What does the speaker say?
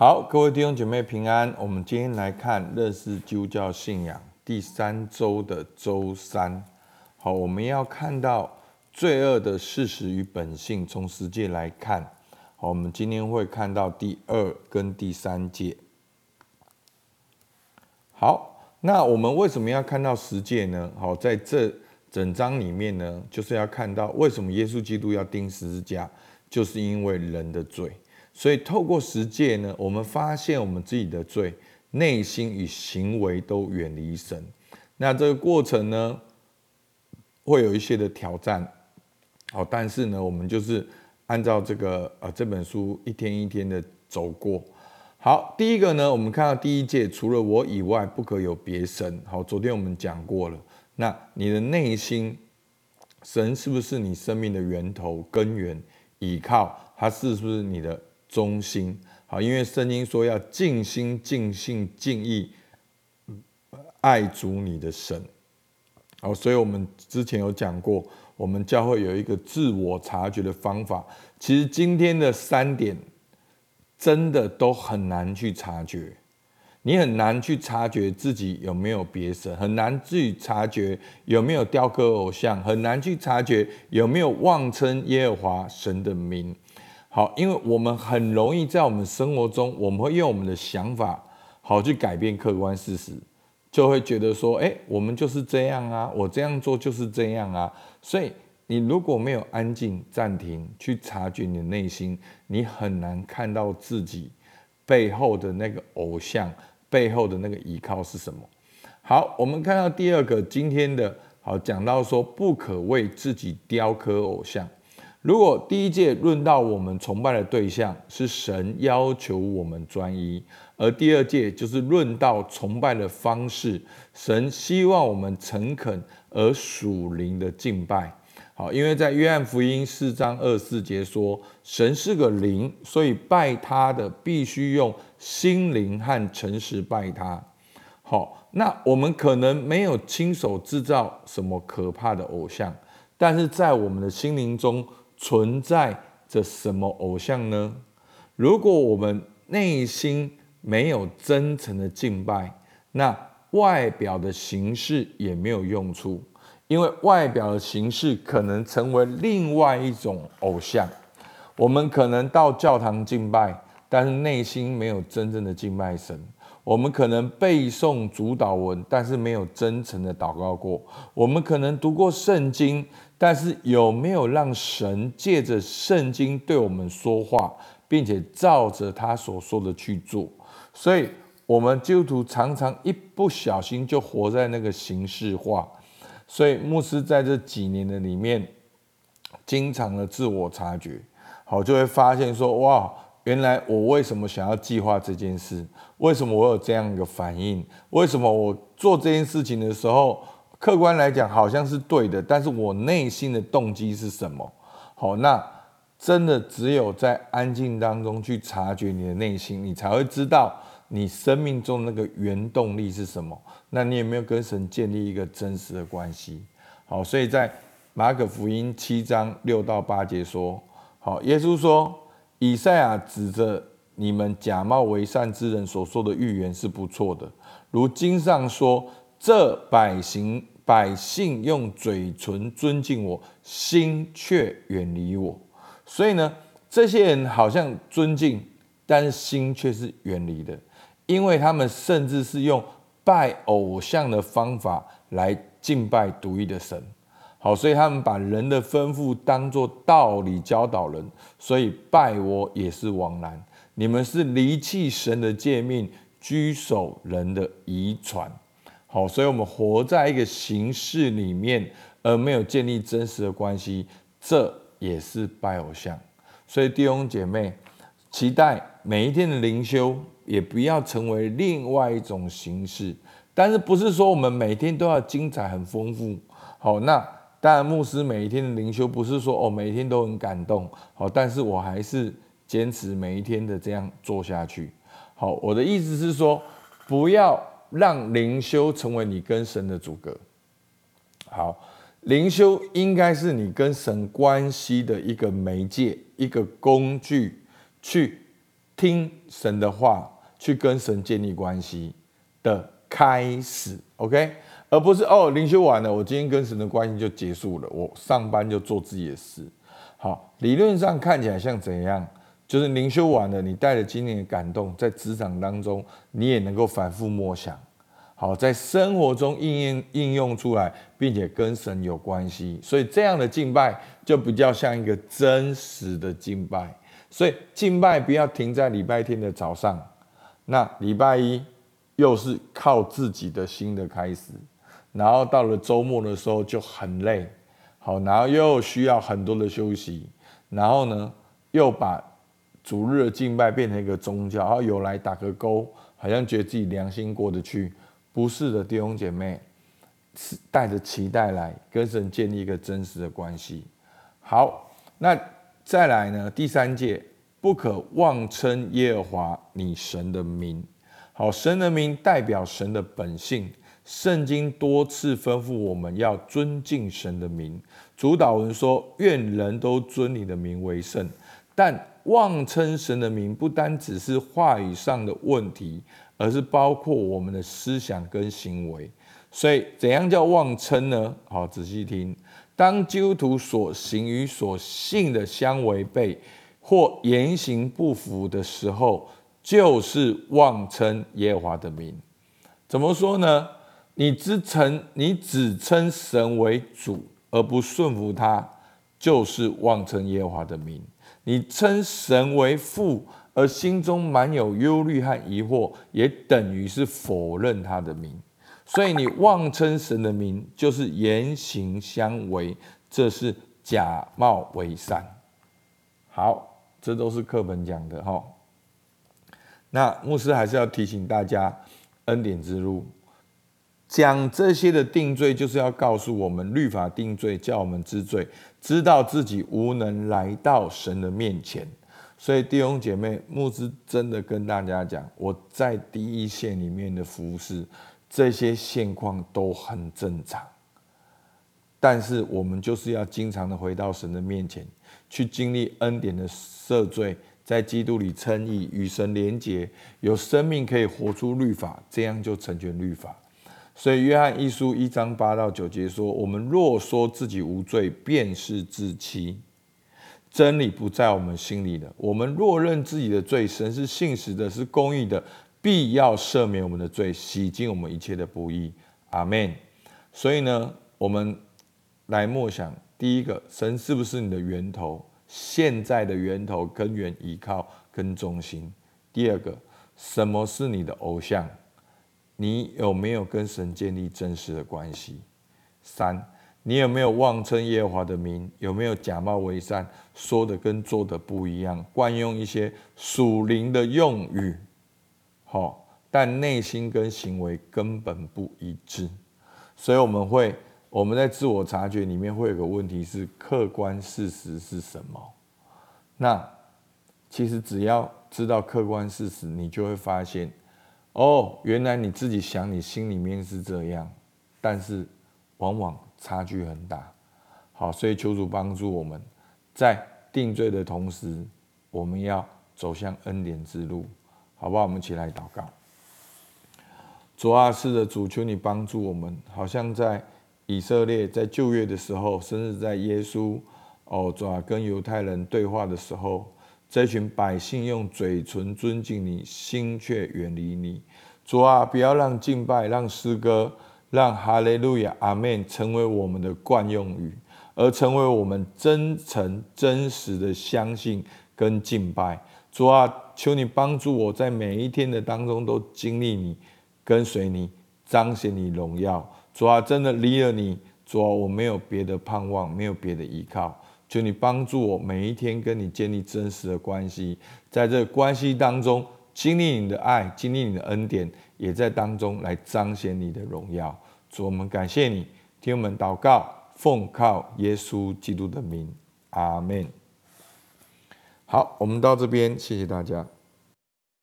好，各位弟兄姐妹平安。我们今天来看认识基督教信仰第三周的周三。好，我们要看到罪恶的事实与本性，从十诫来看。好，我们今天会看到第二跟第三诫。好，那我们为什么要看到十诫呢？好，在这整章里面呢，就是要看到为什么耶稣基督要钉十字架，就是因为人的罪。所以透过十诫呢，我们发现我们自己的罪，内心与行为都远离神。那这个过程呢，会有一些的挑战。好，但是呢，我们就是按照这个呃这本书一天一天的走过。好，第一个呢，我们看到第一届，除了我以外，不可有别神。好，昨天我们讲过了。那你的内心，神是不是你生命的源头、根源、依靠？他是不是你的？中心好，因为圣经说要尽心、尽性、尽意爱主你的神。好，所以我们之前有讲过，我们教会有一个自我察觉的方法。其实今天的三点真的都很难去察觉，你很难去察觉自己有没有别神，很难去察觉有没有雕刻偶像，很难去察觉有没有妄称耶和华神的名。好，因为我们很容易在我们生活中，我们会用我们的想法，好去改变客观事实，就会觉得说，哎，我们就是这样啊，我这样做就是这样啊。所以你如果没有安静暂停去察觉你的内心，你很难看到自己背后的那个偶像，背后的那个依靠是什么。好，我们看到第二个今天的，好讲到说，不可为自己雕刻偶像。如果第一届论到我们崇拜的对象是神要求我们专一，而第二届就是论到崇拜的方式，神希望我们诚恳而属灵的敬拜。好，因为在约翰福音四章二四节说，神是个灵，所以拜他的必须用心灵和诚实拜他。好，那我们可能没有亲手制造什么可怕的偶像，但是在我们的心灵中。存在着什么偶像呢？如果我们内心没有真诚的敬拜，那外表的形式也没有用处，因为外表的形式可能成为另外一种偶像。我们可能到教堂敬拜，但是内心没有真正的敬拜神。我们可能背诵主祷文，但是没有真诚的祷告过。我们可能读过圣经。但是有没有让神借着圣经对我们说话，并且照着他所说的去做？所以，我们基督徒常常一不小心就活在那个形式化。所以，牧师在这几年的里面，经常的自我察觉，好，就会发现说：哇，原来我为什么想要计划这件事？为什么我有这样一个反应？为什么我做这件事情的时候？客观来讲，好像是对的，但是我内心的动机是什么？好，那真的只有在安静当中去察觉你的内心，你才会知道你生命中那个原动力是什么。那你有没有跟神建立一个真实的关系？好，所以在马可福音七章六到八节说，好，耶稣说，以赛亚指着你们假冒为善之人所说的预言是不错的，如经上说，这百姓。百姓用嘴唇尊敬我，心却远离我。所以呢，这些人好像尊敬，但是心却是远离的，因为他们甚至是用拜偶像的方法来敬拜独一的神。好，所以他们把人的吩咐当作道理教导人，所以拜我也是枉然。你们是离弃神的诫命，居守人的遗传。好，所以我们活在一个形式里面，而没有建立真实的关系，这也是拜偶像。所以弟兄姐妹，期待每一天的灵修也不要成为另外一种形式。但是不是说我们每天都要精彩很丰富？好，那当然牧师每一天的灵修不是说哦每一天都很感动。好，但是我还是坚持每一天的这样做下去。好，我的意思是说，不要。让灵修成为你跟神的阻隔。好，灵修应该是你跟神关系的一个媒介、一个工具，去听神的话，去跟神建立关系的开始。OK，而不是哦，灵修完了，我今天跟神的关系就结束了，我上班就做自己的事。好，理论上看起来像怎样？就是灵修完了，你带着今天的感动，在职场当中，你也能够反复默想。好，在生活中应用应用出来，并且跟神有关系，所以这样的敬拜就比较像一个真实的敬拜。所以敬拜不要停在礼拜天的早上，那礼拜一又是靠自己的新的开始，然后到了周末的时候就很累。好，然后又需要很多的休息，然后呢，又把逐日的敬拜变成一个宗教，然后有来打个勾，好像觉得自己良心过得去。不是的，弟兄姐妹，是带着期待来跟神建立一个真实的关系。好，那再来呢？第三诫，不可妄称耶和华你神的名。好，神的名代表神的本性。圣经多次吩咐我们要尊敬神的名，主祷文说：“愿人都尊你的名为圣。”但妄称神的名，不单只是话语上的问题，而是包括我们的思想跟行为。所以，怎样叫妄称呢？好，仔细听：当基督徒所行与所信的相违背，或言行不符的时候，就是妄称耶和华的名。怎么说呢？你只称你只称神为主，而不顺服他，就是妄称耶和华的名；你称神为父，而心中满有忧虑和疑惑，也等于是否认他的名。所以你妄称神的名，就是言行相违，这是假冒为善。好，这都是课本讲的哈。那牧师还是要提醒大家，恩典之路。讲这些的定罪，就是要告诉我们，律法定罪，叫我们知罪，知道自己无能来到神的面前。所以弟兄姐妹，牧师真的跟大家讲，我在第一线里面的服事，这些现况都很正常。但是我们就是要经常的回到神的面前，去经历恩典的赦罪，在基督里称义，与神连结，有生命可以活出律法，这样就成全律法。所以，约翰一书一章八到九节说：“我们若说自己无罪，便是自欺，真理不在我们心里的。我们若认自己的罪，神是信实的，是公义的，必要赦免我们的罪，洗净我们一切的不义。”阿门。所以呢，我们来默想：第一个，神是不是你的源头？现在的源头、根源、依靠跟中心。第二个，什么是你的偶像？你有没有跟神建立真实的关系？三，你有没有妄称耶和华的名？有没有假冒为善，说的跟做的不一样，惯用一些属灵的用语？好，但内心跟行为根本不一致。所以我们会，我们在自我察觉里面会有个问题是：客观事实是什么？那其实只要知道客观事实，你就会发现。哦，原来你自己想，你心里面是这样，但是往往差距很大。好，所以求主帮助我们，在定罪的同时，我们要走向恩典之路，好不好？我们起来祷告。主啊，是的，主，求你帮助我们。好像在以色列在旧约的时候，甚至在耶稣哦，主啊，跟犹太人对话的时候。这群百姓用嘴唇尊敬你，心却远离你。主啊，不要让敬拜、让诗歌、让哈利路亚、阿门成为我们的惯用语，而成为我们真诚、真实的相信跟敬拜。主啊，求你帮助我在每一天的当中都经历你、跟随你、彰显你荣耀。主啊，真的离了你，主啊，我没有别的盼望，没有别的依靠。求你帮助我，每一天跟你建立真实的关系，在这关系当中经历你的爱，经历你的恩典，也在当中来彰显你的荣耀。主，我们感谢你，听我们祷告，奉靠耶稣基督的名，阿门。好，我们到这边，谢谢大家。